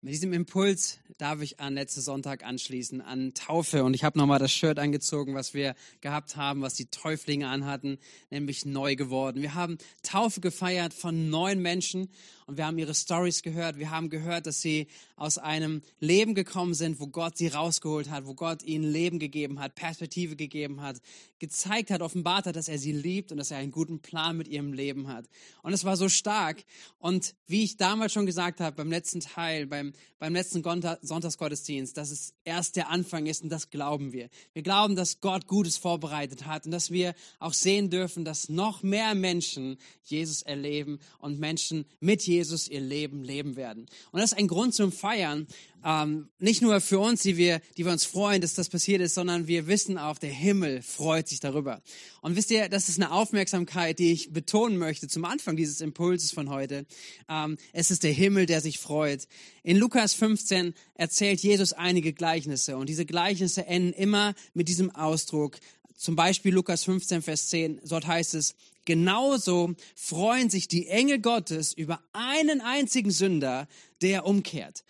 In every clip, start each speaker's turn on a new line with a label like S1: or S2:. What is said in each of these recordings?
S1: Mit diesem Impuls darf ich an letzten Sonntag anschließen, an Taufe. Und ich habe nochmal das Shirt angezogen, was wir gehabt haben, was die Täuflinge anhatten, nämlich neu geworden. Wir haben Taufe gefeiert von neun Menschen und wir haben ihre Stories gehört. Wir haben gehört, dass sie aus einem Leben gekommen sind, wo Gott sie rausgeholt hat, wo Gott ihnen Leben gegeben hat, Perspektive gegeben hat, gezeigt hat, offenbart hat, dass er sie liebt und dass er einen guten Plan mit ihrem Leben hat. Und es war so stark. Und wie ich damals schon gesagt habe, beim letzten Teil, beim, beim letzten Sonntagsgottesdienst, dass es erst der Anfang ist und das glauben wir. Wir glauben, dass Gott Gutes vorbereitet hat und dass wir auch sehen dürfen, dass noch mehr Menschen Jesus erleben und Menschen mit Jesus ihr Leben leben werden. Und das ist ein Grund zum Feiern, ähm, nicht nur für uns, die wir, die wir uns freuen, dass das passiert ist, sondern wir wissen auch, der Himmel freut sich darüber. Und wisst ihr, das ist eine Aufmerksamkeit, die ich betonen möchte zum Anfang dieses Impulses von heute. Ähm, es ist der Himmel, der sich freut. In Lukas 15 erzählt Jesus einige Gleichnisse und diese Gleichnisse enden immer mit diesem Ausdruck. Zum Beispiel Lukas 15, Vers 10, dort heißt es, genauso freuen sich die Engel Gottes über einen einzigen Sünder, der umkehrt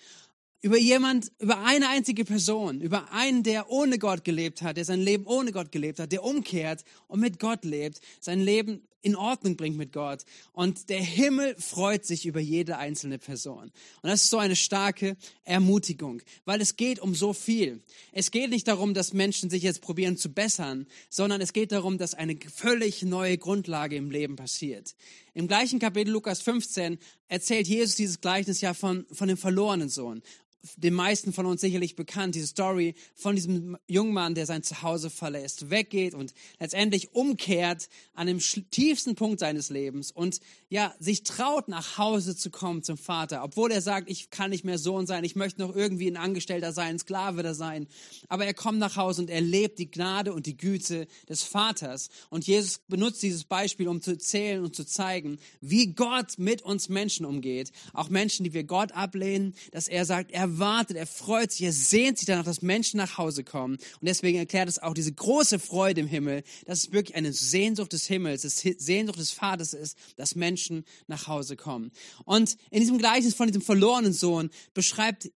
S1: über jemand, über eine einzige Person, über einen, der ohne Gott gelebt hat, der sein Leben ohne Gott gelebt hat, der umkehrt und mit Gott lebt, sein Leben in Ordnung bringt mit Gott. Und der Himmel freut sich über jede einzelne Person. Und das ist so eine starke Ermutigung, weil es geht um so viel. Es geht nicht darum, dass Menschen sich jetzt probieren zu bessern, sondern es geht darum, dass eine völlig neue Grundlage im Leben passiert. Im gleichen Kapitel Lukas 15 erzählt Jesus dieses Gleichnis ja von, von dem verlorenen Sohn den meisten von uns sicherlich bekannt, diese Story von diesem jungen Mann, der sein Zuhause verlässt, weggeht und letztendlich umkehrt an dem tiefsten Punkt seines Lebens und ja, sich traut, nach Hause zu kommen zum Vater, obwohl er sagt, ich kann nicht mehr Sohn sein, ich möchte noch irgendwie ein Angestellter sein, ein Sklave da sein. Aber er kommt nach Hause und erlebt die Gnade und die Güte des Vaters. Und Jesus benutzt dieses Beispiel, um zu erzählen und zu zeigen, wie Gott mit uns Menschen umgeht. Auch Menschen, die wir Gott ablehnen, dass er sagt, er wartet, er freut sich, er sehnt sich danach, dass Menschen nach Hause kommen. Und deswegen erklärt es auch diese große Freude im Himmel, dass es wirklich eine Sehnsucht des Himmels, das Sehnsucht des Vaters ist, dass Menschen nach Hause kommen. Und in diesem Gleichnis von diesem verlorenen Sohn beschreibt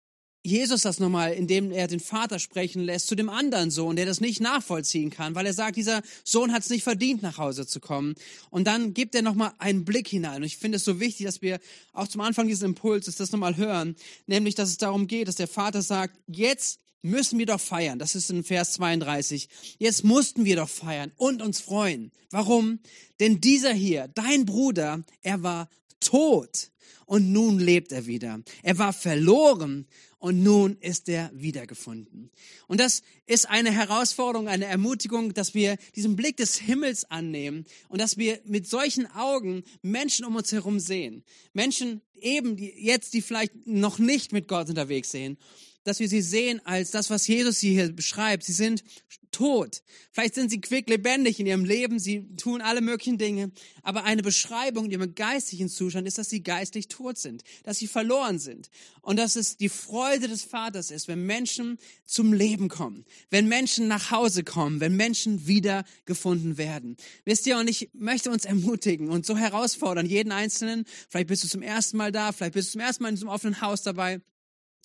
S1: Jesus das nochmal, indem er den Vater sprechen lässt zu dem anderen Sohn, der das nicht nachvollziehen kann, weil er sagt, dieser Sohn hat es nicht verdient, nach Hause zu kommen. Und dann gibt er nochmal einen Blick hinein. Und ich finde es so wichtig, dass wir auch zum Anfang dieses Impulses das nochmal hören, nämlich, dass es darum geht, dass der Vater sagt, jetzt müssen wir doch feiern. Das ist in Vers 32. Jetzt mussten wir doch feiern und uns freuen. Warum? Denn dieser hier, dein Bruder, er war tot und nun lebt er wieder. Er war verloren und nun ist er wiedergefunden. Und das ist eine Herausforderung, eine Ermutigung, dass wir diesen Blick des Himmels annehmen und dass wir mit solchen Augen Menschen um uns herum sehen. Menschen eben die jetzt, die vielleicht noch nicht mit Gott unterwegs sehen dass wir sie sehen als das, was Jesus hier beschreibt. Sie sind tot. Vielleicht sind sie quicklebendig in ihrem Leben, sie tun alle möglichen Dinge. Aber eine Beschreibung in ihrem geistlichen Zustand ist, dass sie geistlich tot sind, dass sie verloren sind. Und dass es die Freude des Vaters ist, wenn Menschen zum Leben kommen, wenn Menschen nach Hause kommen, wenn Menschen wieder gefunden werden. Wisst ihr, und ich möchte uns ermutigen und so herausfordern, jeden Einzelnen, vielleicht bist du zum ersten Mal da, vielleicht bist du zum ersten Mal in diesem offenen Haus dabei,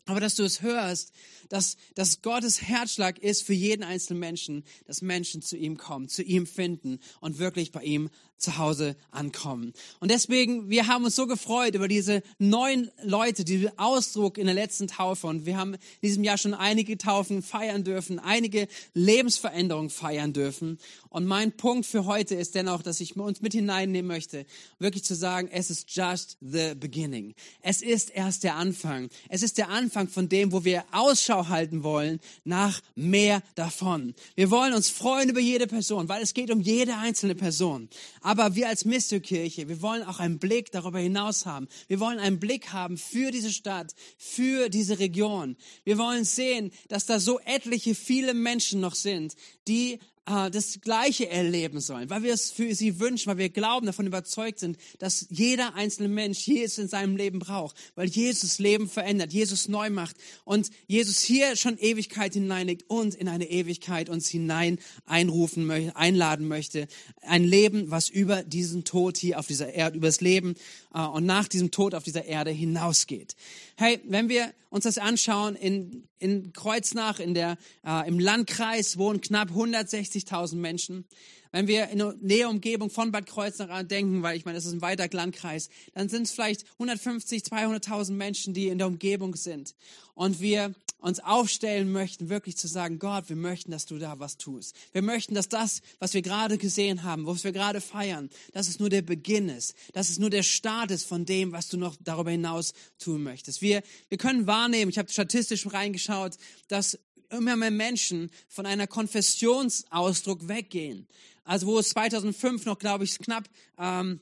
S1: aber dass du es hörst, dass, dass Gottes Herzschlag ist für jeden einzelnen Menschen, dass Menschen zu ihm kommen, zu ihm finden und wirklich bei ihm zu Hause ankommen. Und deswegen, wir haben uns so gefreut über diese neun Leute, diesen Ausdruck in der letzten Taufe. Und wir haben in diesem Jahr schon einige Taufen feiern dürfen, einige Lebensveränderungen feiern dürfen. Und mein Punkt für heute ist dennoch, dass ich uns mit hineinnehmen möchte, wirklich zu sagen, es ist just the beginning. Es ist erst der Anfang. Es ist der Anfang von dem, wo wir Ausschau halten wollen nach mehr davon. Wir wollen uns freuen über jede Person, weil es geht um jede einzelne Person. Aber wir als Mystikirche, wir wollen auch einen Blick darüber hinaus haben. Wir wollen einen Blick haben für diese Stadt, für diese Region. Wir wollen sehen, dass da so etliche, viele Menschen noch sind, die äh, das Gleiche erleben sollen, weil wir es für sie wünschen, weil wir glauben, davon überzeugt sind, dass jeder einzelne Mensch Jesus in seinem Leben braucht, weil Jesus Leben verändert, Jesus neu macht und Jesus hier schon Ewigkeit hineinlegt und in eine Ewigkeit uns hinein einrufen möchte, einladen möchte. Ein Leben, was über diesen Tod hier auf dieser Erde, über das Leben äh, und nach diesem Tod auf dieser Erde hinausgeht. Hey, wenn wir uns das anschauen, in, in Kreuznach, in der, äh, im Landkreis wohnen knapp 160.000 Menschen. Wenn wir in der Nähe Umgebung von Bad Kreuznach denken, weil ich meine, das ist ein weiter Landkreis, dann sind es vielleicht 150, 200.000 Menschen, die in der Umgebung sind. Und wir uns aufstellen möchten, wirklich zu sagen, Gott, wir möchten, dass du da was tust. Wir möchten, dass das, was wir gerade gesehen haben, was wir gerade feiern, dass es nur der Beginn ist, dass es nur der Start ist von dem, was du noch darüber hinaus tun möchtest. Wir, wir können wahrnehmen, ich habe statistisch reingeschaut, dass immer mehr Menschen von einer Konfessionsausdruck weggehen. Also wo es 2005 noch, glaube ich, knapp ähm,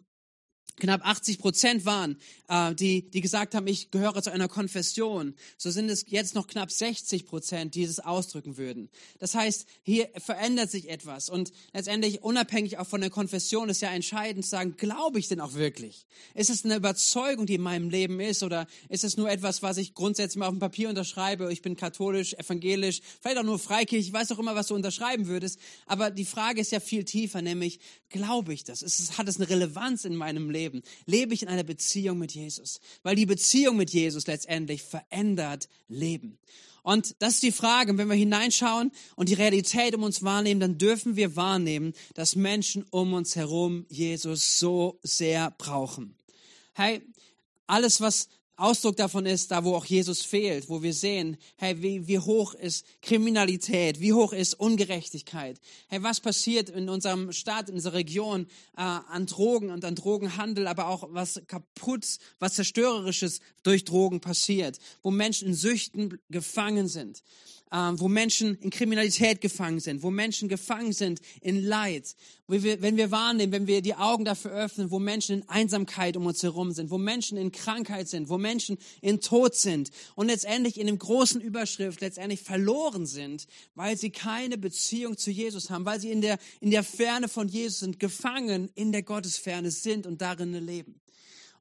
S1: knapp 80 Prozent waren, äh, die, die gesagt haben, ich gehöre zu einer Konfession, so sind es jetzt noch knapp 60 Prozent, die es ausdrücken würden. Das heißt, hier verändert sich etwas und letztendlich unabhängig auch von der Konfession ist ja entscheidend zu sagen, glaube ich denn auch wirklich? Ist es eine Überzeugung, die in meinem Leben ist oder ist es nur etwas, was ich grundsätzlich mal auf dem Papier unterschreibe? Ich bin katholisch, evangelisch, vielleicht auch nur freikirchlich, ich weiß auch immer, was du unterschreiben würdest, aber die Frage ist ja viel tiefer, nämlich, glaube ich das? Ist, hat es eine Relevanz in meinem Leben? Leben? Lebe ich in einer Beziehung mit Jesus? Weil die Beziehung mit Jesus letztendlich verändert Leben. Und das ist die Frage, wenn wir hineinschauen und die Realität um uns wahrnehmen, dann dürfen wir wahrnehmen, dass Menschen um uns herum Jesus so sehr brauchen. Hey, alles, was Ausdruck davon ist, da wo auch Jesus fehlt, wo wir sehen, hey, wie, wie hoch ist Kriminalität, wie hoch ist Ungerechtigkeit. Hey, was passiert in unserem Staat, in unserer Region äh, an Drogen und an Drogenhandel, aber auch was kaputt, was zerstörerisches durch Drogen passiert, wo Menschen in Süchten gefangen sind ähm, wo Menschen in Kriminalität gefangen sind, wo Menschen gefangen sind in Leid, wo wir, wenn wir wahrnehmen, wenn wir die Augen dafür öffnen, wo Menschen in Einsamkeit um uns herum sind, wo Menschen in Krankheit sind, wo Menschen in Tod sind und letztendlich in dem großen Überschrift letztendlich verloren sind, weil sie keine Beziehung zu Jesus haben, weil sie in der, in der Ferne von Jesus sind, gefangen in der Gottesferne sind und darin leben.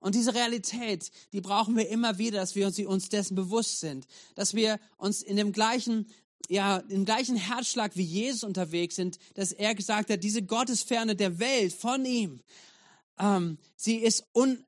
S1: Und diese Realität, die brauchen wir immer wieder, dass wir uns, dessen bewusst sind, dass wir uns in dem gleichen ja, im gleichen Herzschlag wie Jesus unterwegs sind, dass er gesagt hat, diese Gottesferne der Welt von ihm, ähm, sie, ist un,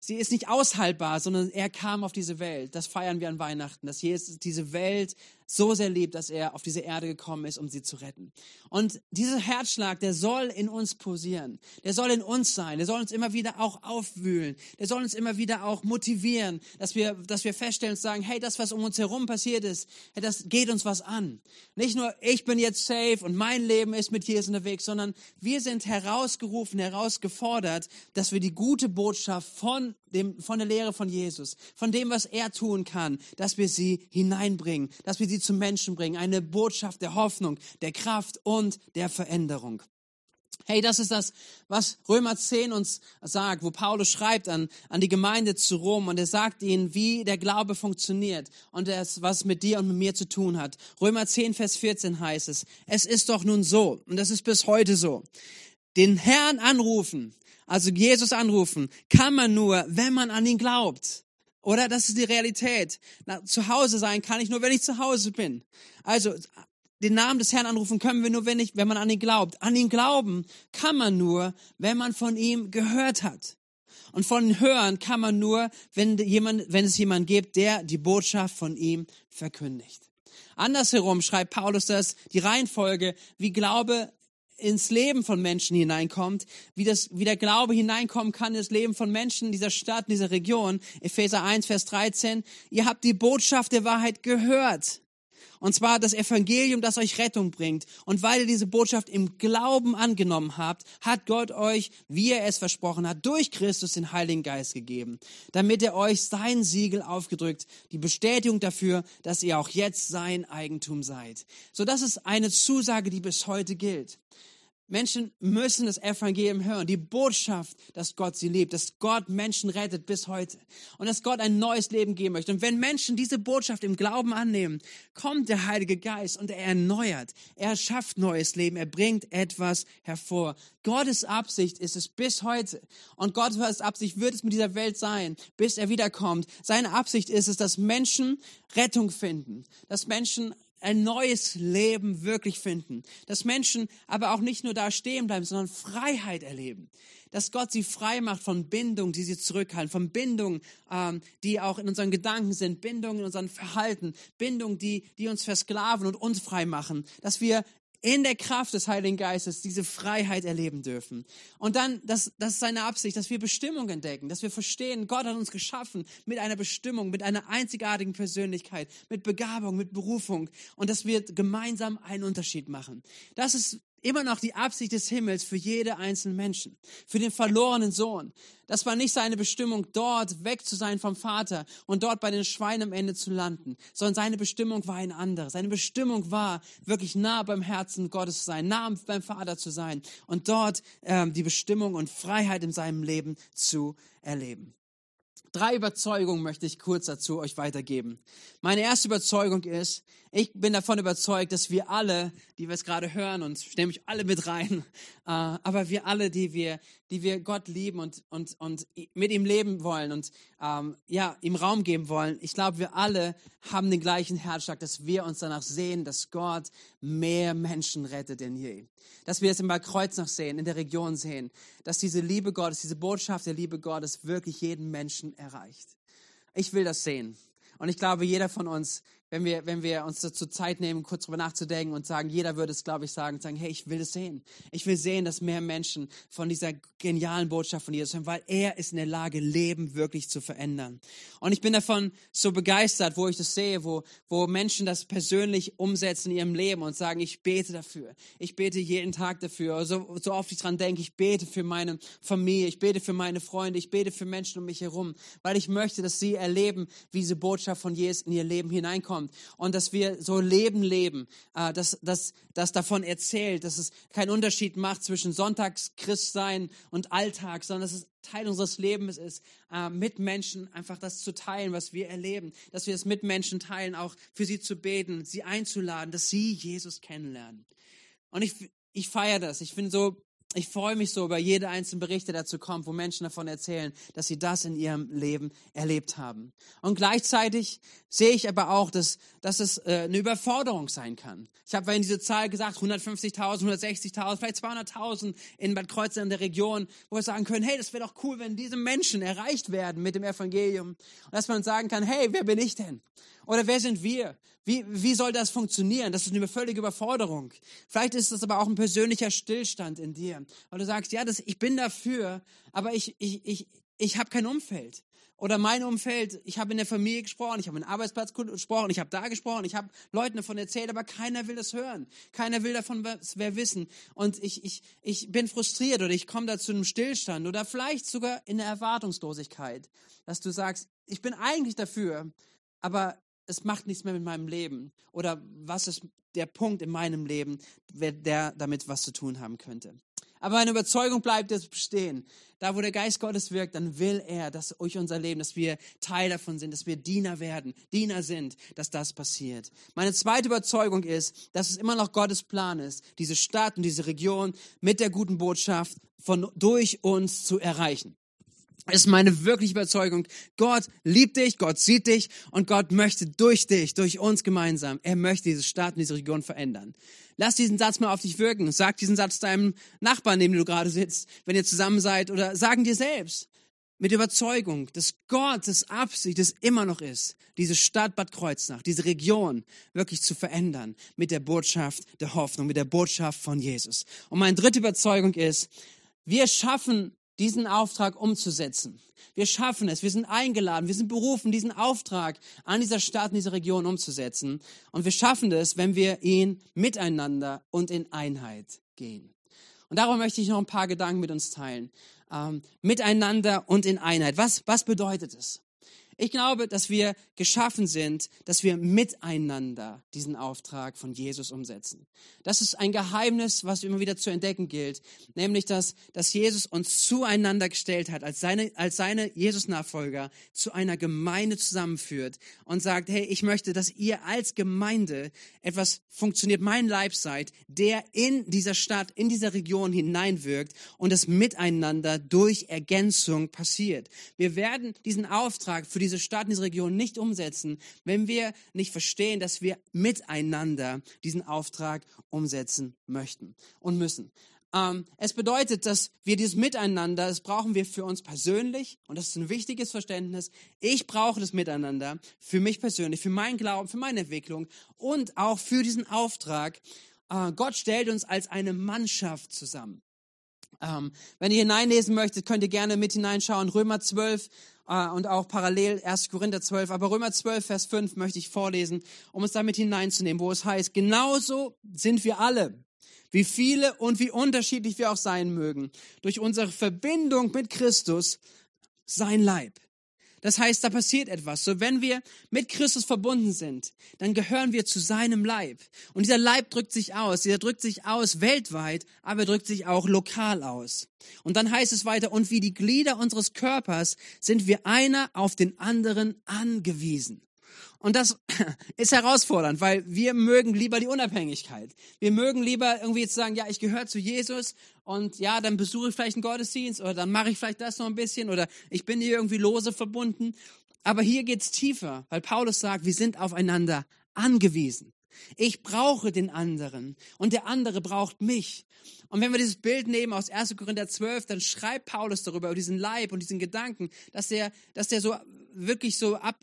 S1: sie ist nicht aushaltbar, sondern er kam auf diese Welt. Das feiern wir an Weihnachten, dass Jesus diese Welt so sehr liebt, dass er auf diese Erde gekommen ist, um sie zu retten. Und dieser Herzschlag, der soll in uns posieren. Der soll in uns sein. Der soll uns immer wieder auch aufwühlen. Der soll uns immer wieder auch motivieren, dass wir, dass wir feststellen und sagen, hey, das, was um uns herum passiert ist, hey, das geht uns was an. Nicht nur, ich bin jetzt safe und mein Leben ist mit Jesus unterwegs, sondern wir sind herausgerufen, herausgefordert, dass wir die gute Botschaft von dem, von der Lehre von Jesus, von dem, was er tun kann, dass wir sie hineinbringen, dass wir sie zu Menschen bringen. Eine Botschaft der Hoffnung, der Kraft und der Veränderung. Hey, das ist das, was Römer 10 uns sagt, wo Paulus schreibt an, an die Gemeinde zu Rom und er sagt ihnen, wie der Glaube funktioniert und das, was mit dir und mit mir zu tun hat. Römer 10, Vers 14 heißt es, es ist doch nun so, und das ist bis heute so, den Herrn anrufen, also Jesus anrufen, kann man nur, wenn man an ihn glaubt. Oder das ist die Realität. Na, zu Hause sein kann ich nur, wenn ich zu Hause bin. Also den Namen des Herrn anrufen können wir nur, wenn, ich, wenn man an ihn glaubt. An ihn glauben kann man nur, wenn man von ihm gehört hat. Und von hören kann man nur, wenn, jemand, wenn es jemand gibt, der die Botschaft von ihm verkündigt. Andersherum schreibt Paulus das, die Reihenfolge, wie Glaube ins Leben von Menschen hineinkommt, wie, das, wie der Glaube hineinkommen kann in das Leben von Menschen dieser Stadt, dieser Region. Epheser 1, Vers 13. Ihr habt die Botschaft der Wahrheit gehört. Und zwar das Evangelium, das euch Rettung bringt. Und weil ihr diese Botschaft im Glauben angenommen habt, hat Gott euch, wie er es versprochen hat, durch Christus den Heiligen Geist gegeben, damit er euch sein Siegel aufgedrückt, die Bestätigung dafür, dass ihr auch jetzt sein Eigentum seid. So, das ist eine Zusage, die bis heute gilt. Menschen müssen das Evangelium hören, die Botschaft, dass Gott sie liebt, dass Gott Menschen rettet bis heute und dass Gott ein neues Leben geben möchte. Und wenn Menschen diese Botschaft im Glauben annehmen, kommt der Heilige Geist und er erneuert, er schafft neues Leben, er bringt etwas hervor. Gottes Absicht ist es bis heute und Gottes Absicht wird es mit dieser Welt sein, bis er wiederkommt. Seine Absicht ist es, dass Menschen Rettung finden, dass Menschen ein neues Leben wirklich finden. Dass Menschen aber auch nicht nur da stehen bleiben, sondern Freiheit erleben. Dass Gott sie frei macht von Bindungen, die sie zurückhalten, von Bindungen, ähm, die auch in unseren Gedanken sind, Bindungen in unserem Verhalten, Bindungen, die, die uns versklaven und uns frei machen. Dass wir in der Kraft des Heiligen Geistes diese Freiheit erleben dürfen. Und dann, das, das ist seine Absicht, dass wir Bestimmung entdecken, dass wir verstehen, Gott hat uns geschaffen mit einer Bestimmung, mit einer einzigartigen Persönlichkeit, mit Begabung, mit Berufung und dass wir gemeinsam einen Unterschied machen. Das ist immer noch die Absicht des Himmels für jede einzelne Menschen, für den verlorenen Sohn. Das war nicht seine Bestimmung, dort weg zu sein vom Vater und dort bei den Schweinen am Ende zu landen, sondern seine Bestimmung war eine andere. Seine Bestimmung war, wirklich nah beim Herzen Gottes zu sein, nah beim Vater zu sein und dort ähm, die Bestimmung und Freiheit in seinem Leben zu erleben. Drei Überzeugungen möchte ich kurz dazu euch weitergeben. Meine erste Überzeugung ist, ich bin davon überzeugt, dass wir alle, die wir es gerade hören und ich nehme mich alle mit rein, äh, aber wir alle, die wir, die wir Gott lieben und, und, und mit ihm leben wollen und ähm, ja, ihm Raum geben wollen, ich glaube, wir alle haben den gleichen Herzschlag, dass wir uns danach sehen, dass Gott mehr Menschen rettet denn je. Dass wir es im Kreuz noch sehen, in der Region sehen, dass diese Liebe Gottes, diese Botschaft der Liebe Gottes wirklich jeden Menschen erreicht. Ich will das sehen. Und ich glaube, jeder von uns wenn wir, wenn wir uns dazu Zeit nehmen, kurz drüber nachzudenken und sagen, jeder würde es, glaube ich, sagen, sagen, hey, ich will es sehen. Ich will sehen, dass mehr Menschen von dieser genialen Botschaft von Jesus hören, weil er ist in der Lage, Leben wirklich zu verändern. Und ich bin davon so begeistert, wo ich das sehe, wo, wo Menschen das persönlich umsetzen in ihrem Leben und sagen, ich bete dafür. Ich bete jeden Tag dafür. So, so oft ich dran denke, ich bete für meine Familie, ich bete für meine Freunde, ich bete für Menschen um mich herum, weil ich möchte, dass sie erleben, wie diese Botschaft von Jesus in ihr Leben hineinkommt kommt und dass wir so Leben leben, äh, dass das davon erzählt, dass es keinen Unterschied macht zwischen Sonntagschristsein und Alltag, sondern dass es Teil unseres Lebens ist, äh, mit Menschen einfach das zu teilen, was wir erleben, dass wir es mit Menschen teilen, auch für sie zu beten, sie einzuladen, dass sie Jesus kennenlernen. Und ich, ich feiere das. Ich finde so ich freue mich so über jede einzelne Berichte, dazu kommt, wo Menschen davon erzählen, dass sie das in ihrem Leben erlebt haben. Und gleichzeitig sehe ich aber auch, dass, dass es äh, eine Überforderung sein kann. Ich habe vorhin diese Zahl gesagt, 150.000, 160.000, vielleicht 200.000 in Bad Kreuznach in der Region, wo wir sagen können, hey, das wäre doch cool, wenn diese Menschen erreicht werden mit dem Evangelium. Und dass man sagen kann, hey, wer bin ich denn? Oder wer sind wir? Wie, wie soll das funktionieren? Das ist eine völlige Überforderung. Vielleicht ist das aber auch ein persönlicher Stillstand in dir, weil du sagst, ja, das, ich bin dafür, aber ich, ich, ich, ich habe kein Umfeld. Oder mein Umfeld, ich habe in der Familie gesprochen, ich habe im Arbeitsplatz gesprochen, ich habe da gesprochen, ich habe Leuten davon erzählt, aber keiner will das hören. Keiner will davon was wer wissen. Und ich, ich, ich bin frustriert oder ich komme da zu einem Stillstand oder vielleicht sogar in der Erwartungslosigkeit, dass du sagst, ich bin eigentlich dafür, aber es macht nichts mehr mit meinem Leben. Oder was ist der Punkt in meinem Leben, der damit was zu tun haben könnte. Aber meine Überzeugung bleibt jetzt bestehen. Da, wo der Geist Gottes wirkt, dann will er, dass durch unser Leben, dass wir Teil davon sind, dass wir Diener werden, Diener sind, dass das passiert. Meine zweite Überzeugung ist, dass es immer noch Gottes Plan ist, diese Stadt und diese Region mit der guten Botschaft von durch uns zu erreichen. Ist meine wirkliche Überzeugung. Gott liebt dich, Gott sieht dich und Gott möchte durch dich, durch uns gemeinsam, er möchte diese Stadt und diese Region verändern. Lass diesen Satz mal auf dich wirken. Sag diesen Satz deinem Nachbarn, neben dem du gerade sitzt, wenn ihr zusammen seid, oder sagen dir selbst mit Überzeugung, dass Gottes Absicht es immer noch ist, diese Stadt Bad Kreuznach, diese Region wirklich zu verändern mit der Botschaft der Hoffnung, mit der Botschaft von Jesus. Und meine dritte Überzeugung ist, wir schaffen diesen Auftrag umzusetzen. Wir schaffen es. Wir sind eingeladen. Wir sind berufen, diesen Auftrag an dieser Stadt, in dieser Region umzusetzen. Und wir schaffen es, wenn wir ihn miteinander und in Einheit gehen. Und darum möchte ich noch ein paar Gedanken mit uns teilen. Ähm, miteinander und in Einheit. Was, was bedeutet es? Ich glaube, dass wir geschaffen sind, dass wir miteinander diesen Auftrag von Jesus umsetzen. Das ist ein Geheimnis, was immer wieder zu entdecken gilt, nämlich dass, dass Jesus uns zueinander gestellt hat, als seine, als seine Jesus-Nachfolger zu einer Gemeinde zusammenführt und sagt, hey, ich möchte, dass ihr als Gemeinde etwas funktioniert, mein Leib seid, der in dieser Stadt, in dieser Region hineinwirkt und das Miteinander durch Ergänzung passiert. Wir werden diesen Auftrag für diese Stadt, diese Region nicht umsetzen, wenn wir nicht verstehen, dass wir miteinander diesen Auftrag umsetzen möchten und müssen. Ähm, es bedeutet, dass wir dieses Miteinander, das brauchen wir für uns persönlich und das ist ein wichtiges Verständnis. Ich brauche das Miteinander für mich persönlich, für meinen Glauben, für meine Entwicklung und auch für diesen Auftrag. Äh, Gott stellt uns als eine Mannschaft zusammen. Ähm, wenn ihr hineinlesen möchtet, könnt ihr gerne mit hineinschauen. Römer 12 äh, und auch parallel 1. Korinther 12. Aber Römer 12, Vers 5 möchte ich vorlesen, um es damit hineinzunehmen, wo es heißt, genauso sind wir alle wie viele und wie unterschiedlich wir auch sein mögen, durch unsere Verbindung mit Christus sein Leib. Das heißt, da passiert etwas. So, wenn wir mit Christus verbunden sind, dann gehören wir zu seinem Leib. Und dieser Leib drückt sich aus. Dieser drückt sich aus weltweit, aber er drückt sich auch lokal aus. Und dann heißt es weiter, und wie die Glieder unseres Körpers sind wir einer auf den anderen angewiesen. Und das ist herausfordernd, weil wir mögen lieber die Unabhängigkeit. Wir mögen lieber irgendwie zu sagen, ja, ich gehöre zu Jesus und ja, dann besuche ich vielleicht einen Gottesdienst oder dann mache ich vielleicht das noch ein bisschen oder ich bin hier irgendwie lose verbunden. Aber hier geht's tiefer, weil Paulus sagt, wir sind aufeinander angewiesen. Ich brauche den anderen und der andere braucht mich. Und wenn wir dieses Bild nehmen aus 1. Korinther 12, dann schreibt Paulus darüber, über diesen Leib und diesen Gedanken, dass der, dass der so wirklich so ab,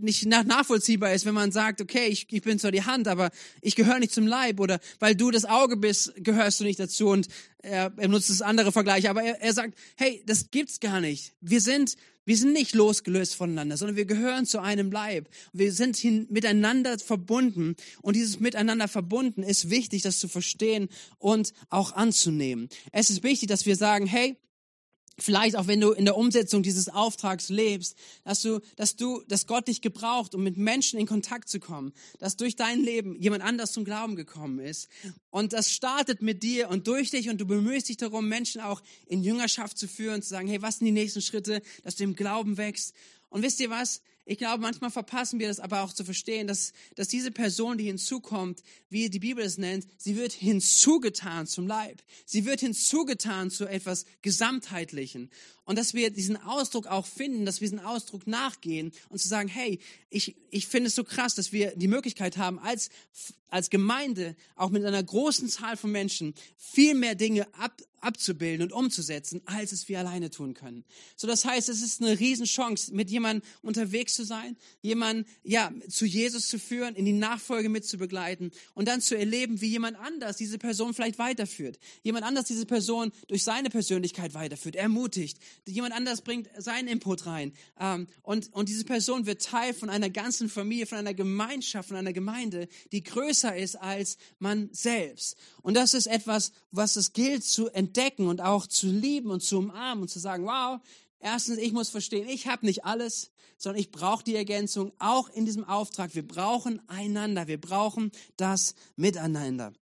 S1: nicht nachvollziehbar ist, wenn man sagt, okay, ich, ich bin zwar die Hand, aber ich gehöre nicht zum Leib oder weil du das Auge bist, gehörst du nicht dazu und er, er nutzt das andere Vergleich, aber er, er sagt, hey, das gibt's gar nicht. Wir sind, wir sind nicht losgelöst voneinander, sondern wir gehören zu einem Leib. Wir sind hin, miteinander verbunden und dieses Miteinander verbunden ist wichtig, das zu verstehen und auch anzunehmen. Es ist wichtig, dass wir sagen, hey, Vielleicht auch wenn du in der Umsetzung dieses Auftrags lebst, dass du, dass du, dass Gott dich gebraucht, um mit Menschen in Kontakt zu kommen, dass durch dein Leben jemand anders zum Glauben gekommen ist. Und das startet mit dir und durch dich und du bemühst dich darum, Menschen auch in Jüngerschaft zu führen, zu sagen, hey, was sind die nächsten Schritte, dass du im Glauben wächst. Und wisst ihr was? Ich glaube, manchmal verpassen wir das aber auch zu verstehen, dass, dass diese Person, die hinzukommt, wie die Bibel es nennt, sie wird hinzugetan zum Leib. Sie wird hinzugetan zu etwas Gesamtheitlichen. Und dass wir diesen Ausdruck auch finden, dass wir diesen Ausdruck nachgehen und zu sagen, hey, ich, ich finde es so krass, dass wir die Möglichkeit haben, als, als Gemeinde, auch mit einer großen Zahl von Menschen, viel mehr Dinge ab, abzubilden und umzusetzen, als es wir alleine tun können. So, das heißt, es ist eine Riesenchance, mit jemandem unterwegs zu sein, jemanden, ja, zu Jesus zu führen, in die Nachfolge mit zu begleiten und dann zu erleben, wie jemand anders diese Person vielleicht weiterführt. Jemand anders diese Person durch seine Persönlichkeit weiterführt, ermutigt, jemand anders bringt seinen Input rein. Ähm, und, und diese Person wird Teil von einer ganzen Familie, von einer Gemeinschaft, von einer Gemeinde, die größer ist als man selbst. Und das ist etwas, was es gilt zu entdecken und auch zu lieben und zu umarmen und zu sagen, wow, erstens, ich muss verstehen, ich habe nicht alles, sondern ich brauche die Ergänzung auch in diesem Auftrag. Wir brauchen einander, wir brauchen das Miteinander.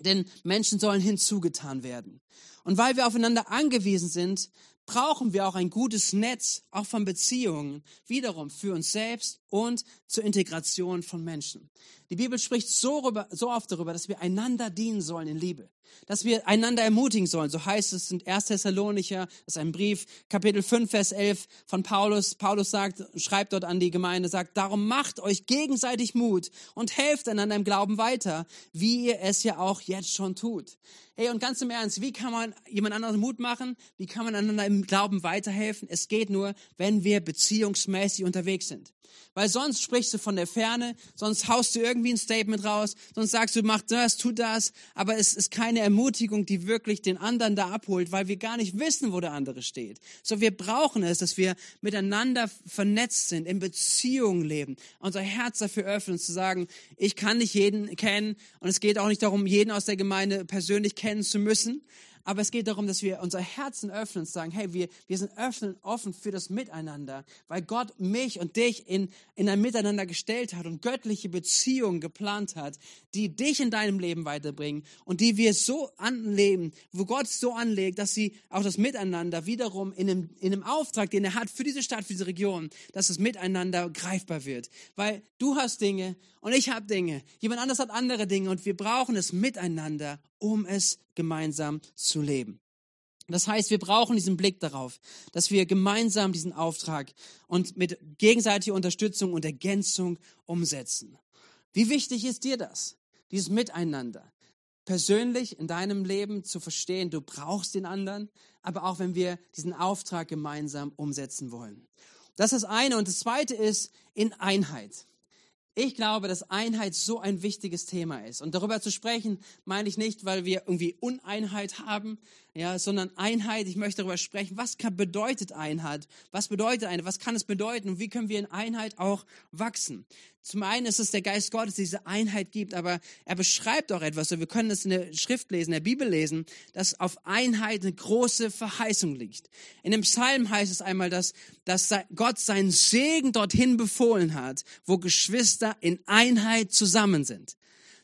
S1: Denn Menschen sollen hinzugetan werden. Und weil wir aufeinander angewiesen sind, brauchen wir auch ein gutes Netz, auch von Beziehungen, wiederum für uns selbst und zur Integration von Menschen. Die Bibel spricht so, rüber, so oft darüber, dass wir einander dienen sollen in Liebe, dass wir einander ermutigen sollen. So heißt es in 1. Thessalonicher, das ist ein Brief, Kapitel 5, Vers 11 von Paulus. Paulus sagt, schreibt dort an die Gemeinde, sagt, darum macht euch gegenseitig Mut und helft einander im Glauben weiter, wie ihr es ja auch jetzt schon tut. Hey, und ganz im Ernst, wie kann man jemand anderen Mut machen? Wie kann man einander im Glauben weiterhelfen? Es geht nur, wenn wir beziehungsmäßig unterwegs sind. Weil sonst sprichst du von der Ferne, sonst haust du irgendwie ein Statement raus, sonst sagst du, mach das, tu das, aber es ist keine Ermutigung, die wirklich den anderen da abholt, weil wir gar nicht wissen, wo der andere steht. So, wir brauchen es, dass wir miteinander vernetzt sind, in Beziehungen leben, unser Herz dafür öffnen, zu sagen, ich kann nicht jeden kennen und es geht auch nicht darum, jeden aus der Gemeinde persönlich kennen zu müssen, aber es geht darum, dass wir unser Herzen öffnen und sagen, hey, wir, wir sind öffnen, offen für das Miteinander, weil Gott mich und dich in, in ein Miteinander gestellt hat und göttliche Beziehungen geplant hat, die dich in deinem Leben weiterbringen und die wir so anleben, wo Gott so anlegt, dass sie auch das Miteinander wiederum in einem, in einem Auftrag, den er hat für diese Stadt, für diese Region, dass das Miteinander greifbar wird. Weil du hast Dinge und ich habe Dinge, jemand anders hat andere Dinge und wir brauchen es miteinander, um es gemeinsam zu leben. Das heißt, wir brauchen diesen Blick darauf, dass wir gemeinsam diesen Auftrag und mit gegenseitiger Unterstützung und Ergänzung umsetzen. Wie wichtig ist dir das? Dieses Miteinander. Persönlich in deinem Leben zu verstehen, du brauchst den anderen, aber auch wenn wir diesen Auftrag gemeinsam umsetzen wollen. Das ist das eine. Und das zweite ist in Einheit. Ich glaube, dass Einheit so ein wichtiges Thema ist. Und darüber zu sprechen, meine ich nicht, weil wir irgendwie Uneinheit haben, ja, sondern Einheit. Ich möchte darüber sprechen, was kann, bedeutet Einheit? Was bedeutet Einheit? Was kann es bedeuten? Und wie können wir in Einheit auch wachsen? Zum einen ist es der Geist Gottes, der diese Einheit gibt, aber er beschreibt auch etwas, und wir können es in der Schrift lesen, in der Bibel lesen, dass auf Einheit eine große Verheißung liegt. In dem Psalm heißt es einmal, dass, dass Gott seinen Segen dorthin befohlen hat, wo Geschwister in Einheit zusammen sind.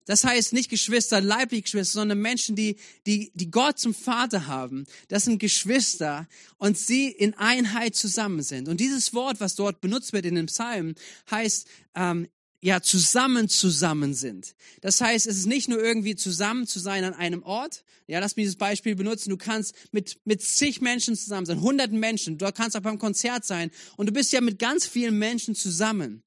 S1: Das heißt nicht Geschwister, leibliche Geschwister, sondern Menschen, die, die, die Gott zum Vater haben. Das sind Geschwister und sie in Einheit zusammen sind. Und dieses Wort, was dort benutzt wird in den Psalmen, heißt, ähm, ja, zusammen zusammen sind. Das heißt, es ist nicht nur irgendwie zusammen zu sein an einem Ort. Ja, lass mich dieses Beispiel benutzen. Du kannst mit, mit zig Menschen zusammen sein, hunderten Menschen. Du kannst auch beim Konzert sein. Und du bist ja mit ganz vielen Menschen zusammen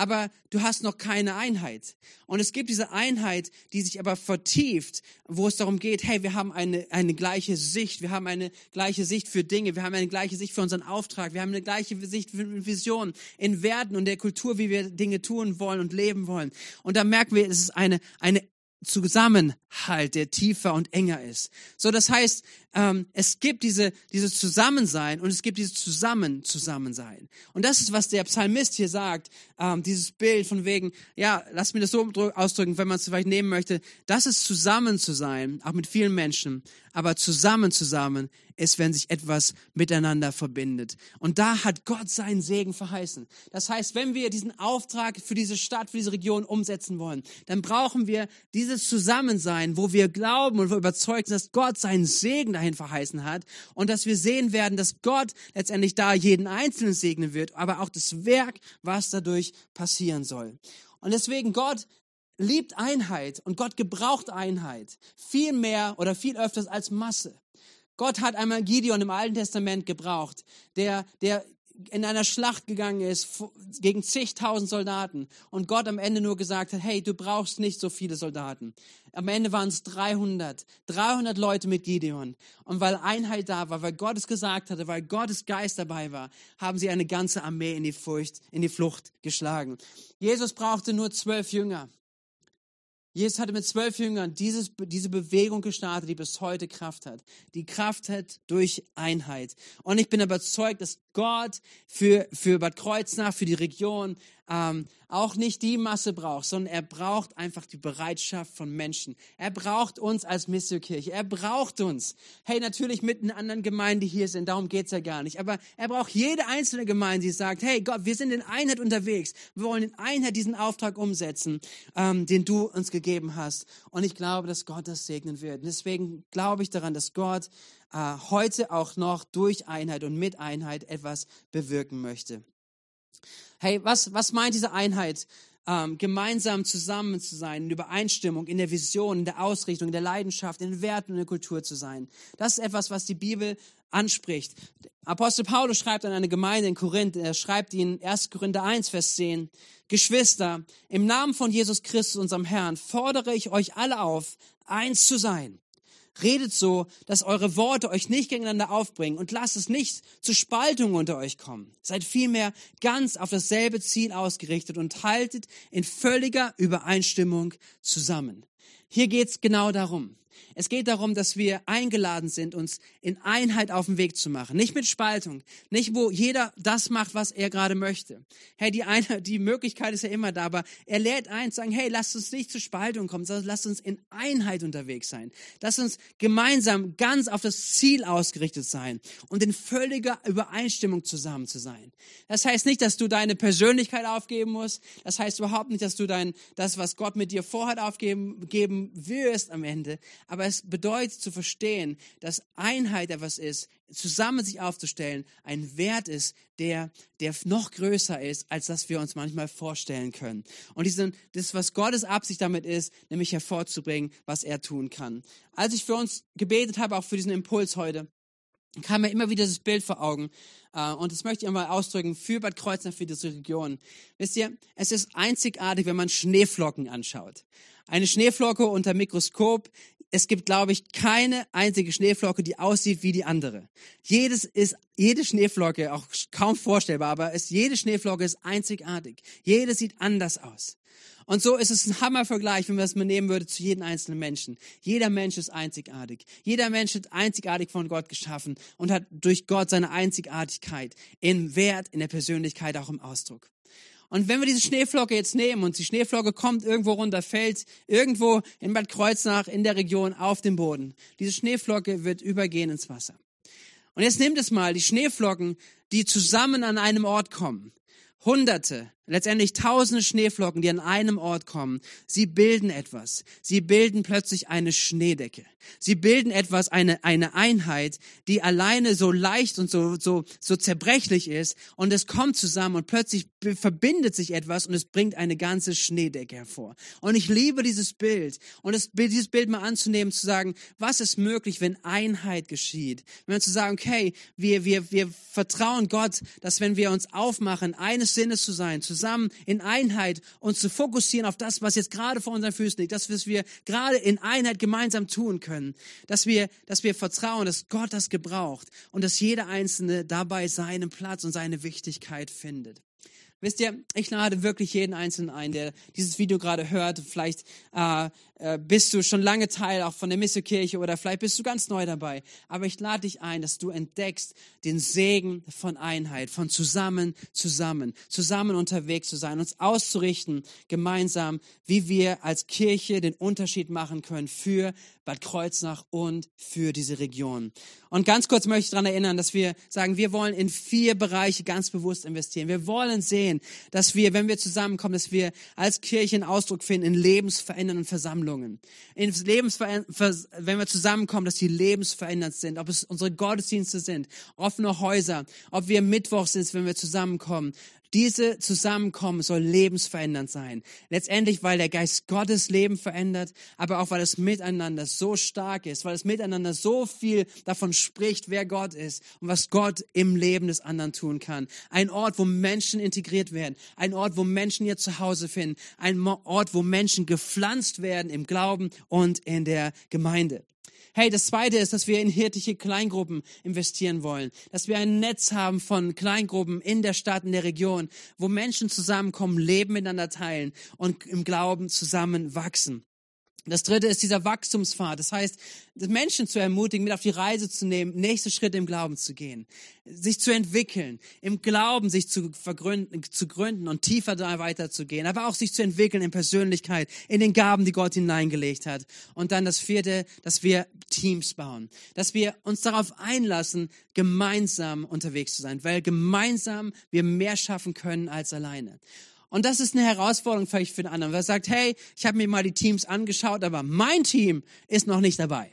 S1: aber du hast noch keine Einheit. Und es gibt diese Einheit, die sich aber vertieft, wo es darum geht, hey, wir haben eine, eine gleiche Sicht, wir haben eine gleiche Sicht für Dinge, wir haben eine gleiche Sicht für unseren Auftrag, wir haben eine gleiche Sicht für Vision in Werten und der Kultur, wie wir Dinge tun wollen und leben wollen. Und da merken wir, es ist eine, eine Zusammenhalt, der tiefer und enger ist. So, das heißt, ähm, es gibt diese, dieses Zusammensein und es gibt dieses Zusammen-Zusammensein. Und das ist, was der Psalmist hier sagt, ähm, dieses Bild von wegen, ja, lass mir das so ausdrücken, wenn man es vielleicht nehmen möchte, das ist zusammen zu sein, auch mit vielen Menschen, aber zusammen zusammen ist, wenn sich etwas miteinander verbindet. Und da hat Gott seinen Segen verheißen. Das heißt, wenn wir diesen Auftrag für diese Stadt, für diese Region umsetzen wollen, dann brauchen wir dieses Zusammensein, wo wir glauben und wir überzeugt sind, dass Gott seinen Segen dahin verheißen hat und dass wir sehen werden, dass Gott letztendlich da jeden Einzelnen segnen wird, aber auch das Werk, was dadurch passieren soll. Und deswegen Gott liebt Einheit und Gott gebraucht Einheit viel mehr oder viel öfters als Masse. Gott hat einmal Gideon im Alten Testament gebraucht, der, der in einer Schlacht gegangen ist gegen zigtausend Soldaten und Gott am Ende nur gesagt hat, hey, du brauchst nicht so viele Soldaten. Am Ende waren es 300, 300 Leute mit Gideon. Und weil Einheit da war, weil Gott es gesagt hatte, weil Gottes Geist dabei war, haben sie eine ganze Armee in die, Furcht, in die Flucht geschlagen. Jesus brauchte nur zwölf Jünger. Jesus hatte mit zwölf Jüngern dieses, diese Bewegung gestartet, die bis heute Kraft hat. Die Kraft hat durch Einheit. Und ich bin überzeugt, dass Gott für, für Bad Kreuznach, für die Region, ähm, auch nicht die Masse braucht, sondern er braucht einfach die Bereitschaft von Menschen. Er braucht uns als Missionkirche. Er braucht uns. Hey, natürlich mit den anderen Gemeinden, die hier sind, darum geht's ja gar nicht. Aber er braucht jede einzelne Gemeinde, die sagt, hey Gott, wir sind in Einheit unterwegs. Wir wollen in Einheit diesen Auftrag umsetzen, ähm, den du uns gegeben hast. Und ich glaube, dass Gott das segnen wird. Und deswegen glaube ich daran, dass Gott äh, heute auch noch durch Einheit und mit Einheit etwas bewirken möchte. Hey, was, was meint diese Einheit? Ähm, gemeinsam zusammen zu sein, in Übereinstimmung, in der Vision, in der Ausrichtung, in der Leidenschaft, in den Werten und in der Kultur zu sein. Das ist etwas, was die Bibel anspricht. Apostel Paulus schreibt an eine Gemeinde in Korinth, er schreibt ihnen 1. Korinther 1, Vers 10, Geschwister, im Namen von Jesus Christus, unserem Herrn, fordere ich euch alle auf, eins zu sein Redet so, dass eure Worte euch nicht gegeneinander aufbringen und lasst es nicht zu Spaltungen unter euch kommen. Seid vielmehr ganz auf dasselbe Ziel ausgerichtet und haltet in völliger Übereinstimmung zusammen. Hier geht's genau darum. Es geht darum, dass wir eingeladen sind, uns in Einheit auf den Weg zu machen. Nicht mit Spaltung. Nicht, wo jeder das macht, was er gerade möchte. Hey, die, eine, die Möglichkeit ist ja immer da, aber er lädt ein, zu sagen, hey, lasst uns nicht zu Spaltung kommen, sondern lasst uns in Einheit unterwegs sein. Lasst uns gemeinsam ganz auf das Ziel ausgerichtet sein und in völliger Übereinstimmung zusammen zu sein. Das heißt nicht, dass du deine Persönlichkeit aufgeben musst. Das heißt überhaupt nicht, dass du dein, das, was Gott mit dir vorhat, aufgeben geben wirst am Ende. Aber es bedeutet zu verstehen, dass Einheit etwas ist, zusammen sich aufzustellen, ein Wert ist, der, der noch größer ist, als das wir uns manchmal vorstellen können. Und diesen, das, was Gottes Absicht damit ist, nämlich hervorzubringen, was er tun kann. Als ich für uns gebetet habe, auch für diesen Impuls heute, kam mir immer wieder das Bild vor Augen. Äh, und das möchte ich einmal ausdrücken für Bad Kreuznach, für diese Region. Wisst ihr, es ist einzigartig, wenn man Schneeflocken anschaut. Eine Schneeflocke unter Mikroskop. Es gibt, glaube ich, keine einzige Schneeflocke, die aussieht wie die andere. Jedes ist, jede Schneeflocke, auch kaum vorstellbar, aber es, jede Schneeflocke ist einzigartig. Jede sieht anders aus. Und so ist es ein Hammervergleich, wenn man das mal nehmen würde zu jedem einzelnen Menschen. Jeder Mensch ist einzigartig. Jeder Mensch ist einzigartig von Gott geschaffen und hat durch Gott seine Einzigartigkeit in Wert, in der Persönlichkeit, auch im Ausdruck. Und wenn wir diese Schneeflocke jetzt nehmen und die Schneeflocke kommt irgendwo runter, fällt irgendwo in Bad Kreuznach in der Region auf den Boden. Diese Schneeflocke wird übergehen ins Wasser. Und jetzt nehmt es mal, die Schneeflocken, die zusammen an einem Ort kommen. Hunderte, letztendlich tausende Schneeflocken, die an einem Ort kommen, sie bilden etwas. Sie bilden plötzlich eine Schneedecke. Sie bilden etwas, eine, eine Einheit, die alleine so leicht und so, so, so zerbrechlich ist. Und es kommt zusammen und plötzlich verbindet sich etwas und es bringt eine ganze Schneedecke hervor. Und ich liebe dieses Bild. Und das, dieses Bild mal anzunehmen, zu sagen, was ist möglich, wenn Einheit geschieht? Wenn wir zu sagen, okay, wir, wir, wir vertrauen Gott, dass wenn wir uns aufmachen, eines Sinnes zu sein, zu zusammen in Einheit uns zu fokussieren auf das, was jetzt gerade vor unseren Füßen liegt, das, was wir gerade in Einheit gemeinsam tun können, dass wir, dass wir vertrauen, dass Gott das gebraucht und dass jeder Einzelne dabei seinen Platz und seine Wichtigkeit findet. Wisst ihr, ich lade wirklich jeden Einzelnen ein, der dieses Video gerade hört. Vielleicht äh, bist du schon lange Teil auch von der Missekirche oder vielleicht bist du ganz neu dabei. Aber ich lade dich ein, dass du entdeckst den Segen von Einheit, von zusammen, zusammen, zusammen unterwegs zu sein, uns auszurichten, gemeinsam, wie wir als Kirche den Unterschied machen können für Bad Kreuznach und für diese Region. Und ganz kurz möchte ich daran erinnern, dass wir sagen, wir wollen in vier Bereiche ganz bewusst investieren. Wir wollen sehen, dass wir, wenn wir zusammenkommen, dass wir als Kirche einen Ausdruck finden in lebensverändernden Versammlungen. In Lebensver wenn wir zusammenkommen, dass die lebensverändert sind, ob es unsere Gottesdienste sind, offene Häuser, ob wir Mittwoch sind, wenn wir zusammenkommen, diese Zusammenkommen soll lebensverändernd sein. Letztendlich, weil der Geist Gottes Leben verändert, aber auch weil das Miteinander so stark ist, weil das Miteinander so viel davon spricht, wer Gott ist und was Gott im Leben des anderen tun kann. Ein Ort, wo Menschen integriert werden, ein Ort, wo Menschen ihr Zuhause finden, ein Ort, wo Menschen gepflanzt werden im Glauben und in der Gemeinde. Hey, das zweite ist, dass wir in hirtliche Kleingruppen investieren wollen. Dass wir ein Netz haben von Kleingruppen in der Stadt, in der Region, wo Menschen zusammenkommen, Leben miteinander teilen und im Glauben zusammen wachsen. Das dritte ist dieser Wachstumspfad. Das heißt, Menschen zu ermutigen, mit auf die Reise zu nehmen, nächste Schritte im Glauben zu gehen, sich zu entwickeln, im Glauben sich zu vergründen, zu gründen und tiefer da weiterzugehen, aber auch sich zu entwickeln in Persönlichkeit, in den Gaben, die Gott hineingelegt hat. Und dann das vierte, dass wir Teams bauen, dass wir uns darauf einlassen, gemeinsam unterwegs zu sein, weil gemeinsam wir mehr schaffen können als alleine. Und das ist eine Herausforderung vielleicht für den anderen. Wer sagt, hey, ich habe mir mal die Teams angeschaut, aber mein Team ist noch nicht dabei.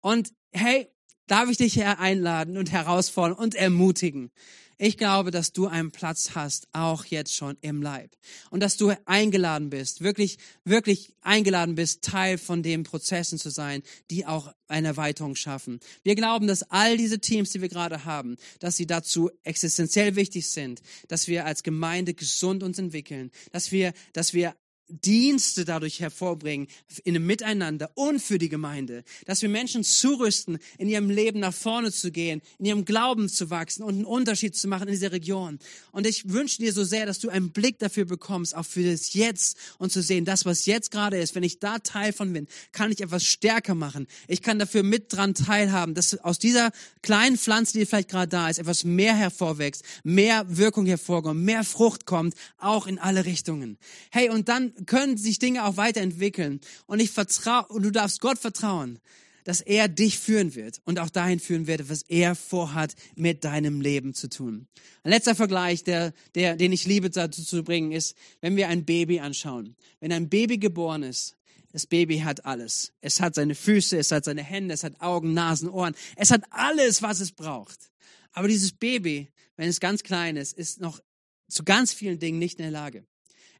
S1: Und hey, darf ich dich einladen und herausfordern und ermutigen. Ich glaube, dass du einen Platz hast, auch jetzt schon im Leib. Und dass du eingeladen bist, wirklich, wirklich eingeladen bist, Teil von den Prozessen zu sein, die auch eine Erweiterung schaffen. Wir glauben, dass all diese Teams, die wir gerade haben, dass sie dazu existenziell wichtig sind, dass wir als Gemeinde gesund uns entwickeln, dass wir, dass wir Dienste dadurch hervorbringen, in einem Miteinander und für die Gemeinde, dass wir Menschen zurüsten, in ihrem Leben nach vorne zu gehen, in ihrem Glauben zu wachsen und einen Unterschied zu machen in dieser Region. Und ich wünsche dir so sehr, dass du einen Blick dafür bekommst, auch für das Jetzt und zu sehen, das, was jetzt gerade ist, wenn ich da Teil von bin, kann ich etwas stärker machen. Ich kann dafür mit dran teilhaben, dass aus dieser kleinen Pflanze, die vielleicht gerade da ist, etwas mehr hervorwächst, mehr Wirkung hervorkommt, mehr Frucht kommt, auch in alle Richtungen. Hey, und dann können sich Dinge auch weiterentwickeln. Und ich vertraue, und du darfst Gott vertrauen, dass er dich führen wird und auch dahin führen wird, was er vorhat, mit deinem Leben zu tun. Ein letzter Vergleich, der, der, den ich liebe dazu zu bringen, ist, wenn wir ein Baby anschauen. Wenn ein Baby geboren ist, das Baby hat alles. Es hat seine Füße, es hat seine Hände, es hat Augen, Nasen, Ohren. Es hat alles, was es braucht. Aber dieses Baby, wenn es ganz klein ist, ist noch zu ganz vielen Dingen nicht in der Lage.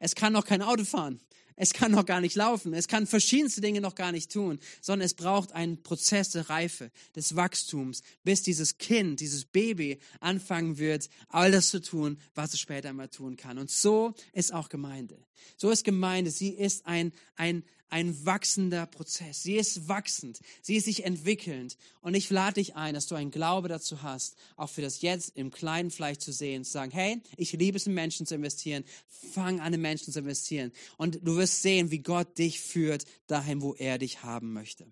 S1: Es kann noch kein Auto fahren. es kann noch gar nicht laufen, es kann verschiedenste Dinge noch gar nicht tun, sondern es braucht einen Prozess der Reife, des Wachstums, bis dieses Kind, dieses Baby anfangen wird, all das zu tun, was es später mal tun kann. Und so ist auch Gemeinde. So ist Gemeinde. Sie ist ein, ein, ein wachsender Prozess. Sie ist wachsend. Sie ist sich entwickelnd. Und ich lade dich ein, dass du einen Glaube dazu hast, auch für das Jetzt im Kleinen vielleicht zu sehen, zu sagen, hey, ich liebe es, in Menschen zu investieren. Fang an, in Menschen zu investieren. Und du wirst sehen, wie Gott dich führt dahin, wo er dich haben möchte.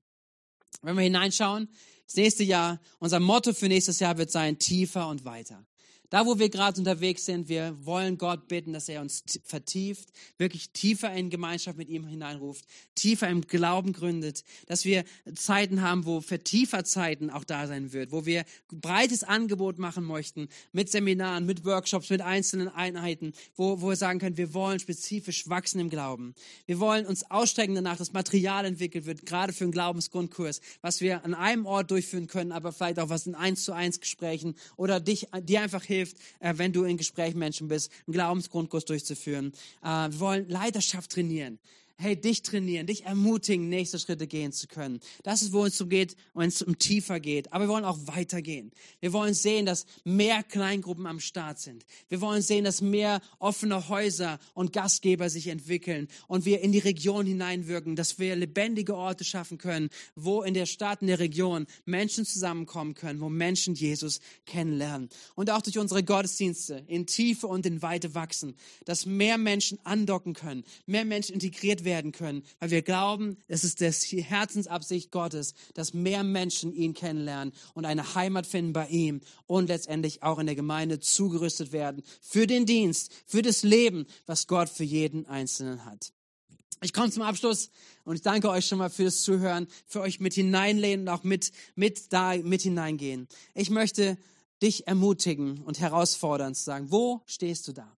S1: Wenn wir hineinschauen, das nächste Jahr, unser Motto für nächstes Jahr wird sein, tiefer und weiter. Da, wo wir gerade unterwegs sind, wir wollen Gott bitten, dass er uns vertieft, wirklich tiefer in Gemeinschaft mit ihm hineinruft, tiefer im Glauben gründet, dass wir Zeiten haben, wo Vertieferzeiten auch da sein wird, wo wir breites Angebot machen möchten mit Seminaren, mit Workshops, mit einzelnen Einheiten, wo, wo wir sagen können, wir wollen spezifisch wachsen im Glauben. Wir wollen uns ausstrecken danach, dass Material entwickelt wird, gerade für einen Glaubensgrundkurs, was wir an einem Ort durchführen können, aber vielleicht auch was in eins zu eins Gesprächen oder dich, dir einfach hilft, hilft, äh, wenn du in Gespräch mit Menschen bist, einen Glaubensgrundkurs durchzuführen. Äh, wir wollen Leiterschaft trainieren hey, dich trainieren, dich ermutigen, nächste Schritte gehen zu können. Das ist, wo es um geht, wenn es um tiefer geht. Aber wir wollen auch weitergehen. Wir wollen sehen, dass mehr Kleingruppen am Start sind. Wir wollen sehen, dass mehr offene Häuser und Gastgeber sich entwickeln und wir in die Region hineinwirken, dass wir lebendige Orte schaffen können, wo in der Stadt, in der Region Menschen zusammenkommen können, wo Menschen Jesus kennenlernen. Und auch durch unsere Gottesdienste in Tiefe und in Weite wachsen, dass mehr Menschen andocken können, mehr Menschen integriert werden können, weil wir glauben, es ist die Herzensabsicht Gottes, dass mehr Menschen ihn kennenlernen und eine Heimat finden bei ihm und letztendlich auch in der Gemeinde zugerüstet werden für den Dienst, für das Leben, was Gott für jeden Einzelnen hat. Ich komme zum Abschluss und ich danke euch schon mal für das Zuhören, für euch mit hineinlehnen und auch mit, mit da mit hineingehen. Ich möchte dich ermutigen und herausfordern zu sagen, wo stehst du da?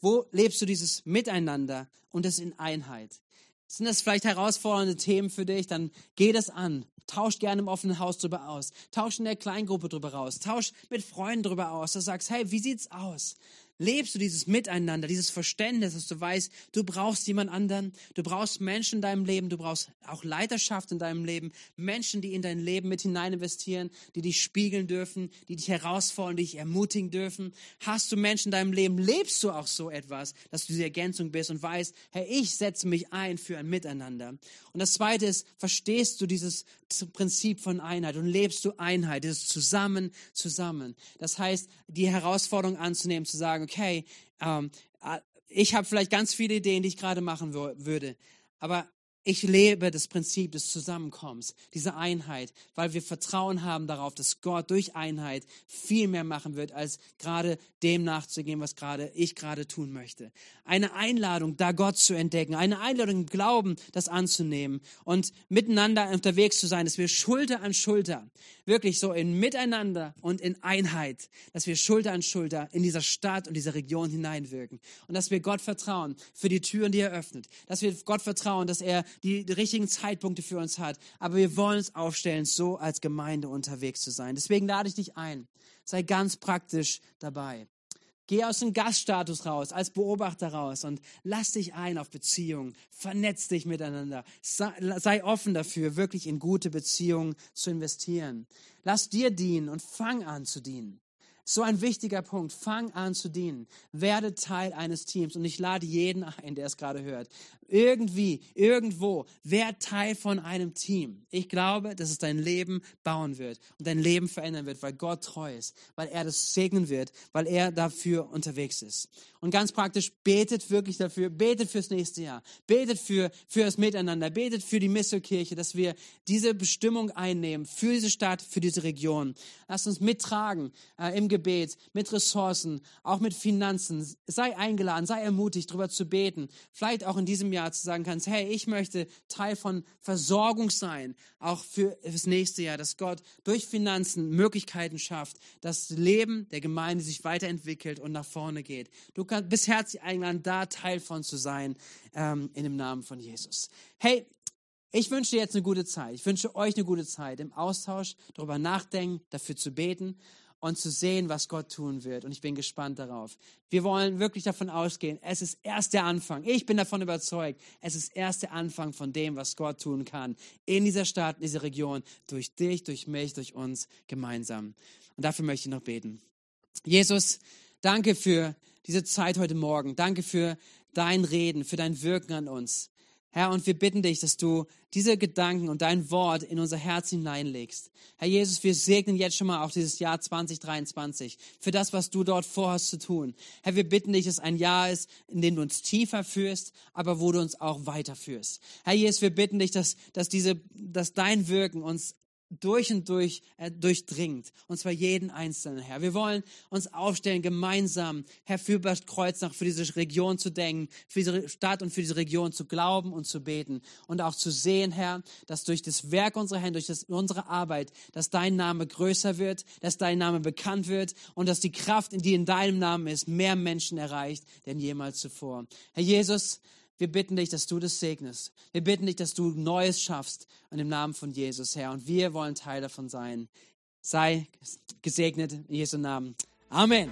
S1: Wo lebst du dieses Miteinander und das in Einheit? Sind das vielleicht herausfordernde Themen für dich? Dann geh das an. Tausch gerne im offenen Haus drüber aus. Tausch in der Kleingruppe drüber aus. Tausch mit Freunden drüber aus. Du sagst, hey, wie sieht's aus? Lebst du dieses Miteinander, dieses Verständnis, dass du weißt, du brauchst jemand anderen, du brauchst Menschen in deinem Leben, du brauchst auch Leiterschaft in deinem Leben, Menschen, die in dein Leben mit hinein investieren, die dich spiegeln dürfen, die dich herausfordern, die dich ermutigen dürfen. Hast du Menschen in deinem Leben, lebst du auch so etwas, dass du die Ergänzung bist und weißt, hey, ich setze mich ein für ein Miteinander. Und das zweite ist, verstehst du dieses Prinzip von Einheit und lebst du Einheit, dieses Zusammen, zusammen. Das heißt, die Herausforderung anzunehmen, zu sagen, okay, ähm, äh, ich habe vielleicht ganz viele Ideen, die ich gerade machen würde, aber ich lebe das Prinzip des Zusammenkommens, diese Einheit, weil wir Vertrauen haben darauf, dass Gott durch Einheit viel mehr machen wird, als gerade dem nachzugehen, was gerade ich gerade tun möchte. Eine Einladung, da Gott zu entdecken, eine Einladung im Glauben, das anzunehmen und miteinander unterwegs zu sein, dass wir Schulter an Schulter, wirklich so in Miteinander und in Einheit, dass wir Schulter an Schulter in dieser Stadt und dieser Region hineinwirken und dass wir Gott vertrauen für die Türen, die er öffnet, dass wir Gott vertrauen, dass er die, richtigen Zeitpunkte für uns hat. Aber wir wollen uns aufstellen, so als Gemeinde unterwegs zu sein. Deswegen lade ich dich ein. Sei ganz praktisch dabei. Geh aus dem Gaststatus raus, als Beobachter raus und lass dich ein auf Beziehungen. Vernetz dich miteinander. Sei offen dafür, wirklich in gute Beziehungen zu investieren. Lass dir dienen und fang an zu dienen. So ein wichtiger Punkt. Fang an zu dienen. Werde Teil eines Teams. Und ich lade jeden ein, der es gerade hört irgendwie, irgendwo, wer Teil von einem Team. Ich glaube, dass es dein Leben bauen wird und dein Leben verändern wird, weil Gott treu ist, weil er das segnen wird, weil er dafür unterwegs ist. Und ganz praktisch, betet wirklich dafür, betet fürs nächste Jahr, betet für, für das Miteinander, betet für die Misselkirche, dass wir diese Bestimmung einnehmen, für diese Stadt, für diese Region. Lasst uns mittragen äh, im Gebet, mit Ressourcen, auch mit Finanzen. Sei eingeladen, sei ermutigt, darüber zu beten. Vielleicht auch in diesem Jahr Jahr zu sagen kannst, hey, ich möchte Teil von Versorgung sein, auch für das nächste Jahr, dass Gott durch Finanzen Möglichkeiten schafft, dass das Leben der Gemeinde sich weiterentwickelt und nach vorne geht. Du kannst, bist herzlich eingeladen, da Teil von zu sein, ähm, in dem Namen von Jesus. Hey, ich wünsche dir jetzt eine gute Zeit. Ich wünsche euch eine gute Zeit im Austausch, darüber nachdenken, dafür zu beten und zu sehen, was Gott tun wird. Und ich bin gespannt darauf. Wir wollen wirklich davon ausgehen, es ist erst der Anfang. Ich bin davon überzeugt, es ist erst der Anfang von dem, was Gott tun kann. In dieser Stadt, in dieser Region, durch dich, durch mich, durch uns gemeinsam. Und dafür möchte ich noch beten. Jesus, danke für diese Zeit heute Morgen. Danke für dein Reden, für dein Wirken an uns. Herr, und wir bitten dich, dass du diese Gedanken und dein Wort in unser Herz hineinlegst. Herr Jesus, wir segnen jetzt schon mal auch dieses Jahr 2023 für das, was du dort vorhast zu tun. Herr, wir bitten dich, dass ein Jahr ist, in dem du uns tiefer führst, aber wo du uns auch weiterführst. Herr Jesus, wir bitten dich, dass, dass, diese, dass dein Wirken uns durch und durch äh, durchdringt. Und zwar jeden Einzelnen, Herr. Wir wollen uns aufstellen, gemeinsam, Herr, für Kreuznach, für diese Region zu denken, für diese Stadt und für diese Region zu glauben und zu beten. Und auch zu sehen, Herr, dass durch das Werk unserer Hände, durch das, unsere Arbeit, dass dein Name größer wird, dass dein Name bekannt wird und dass die Kraft, die in deinem Namen ist, mehr Menschen erreicht denn jemals zuvor. Herr Jesus, wir bitten dich, dass du das segnest. Wir bitten dich, dass du Neues schaffst in dem Namen von Jesus, Herr. Und wir wollen Teil davon sein. Sei gesegnet in Jesu Namen. Amen.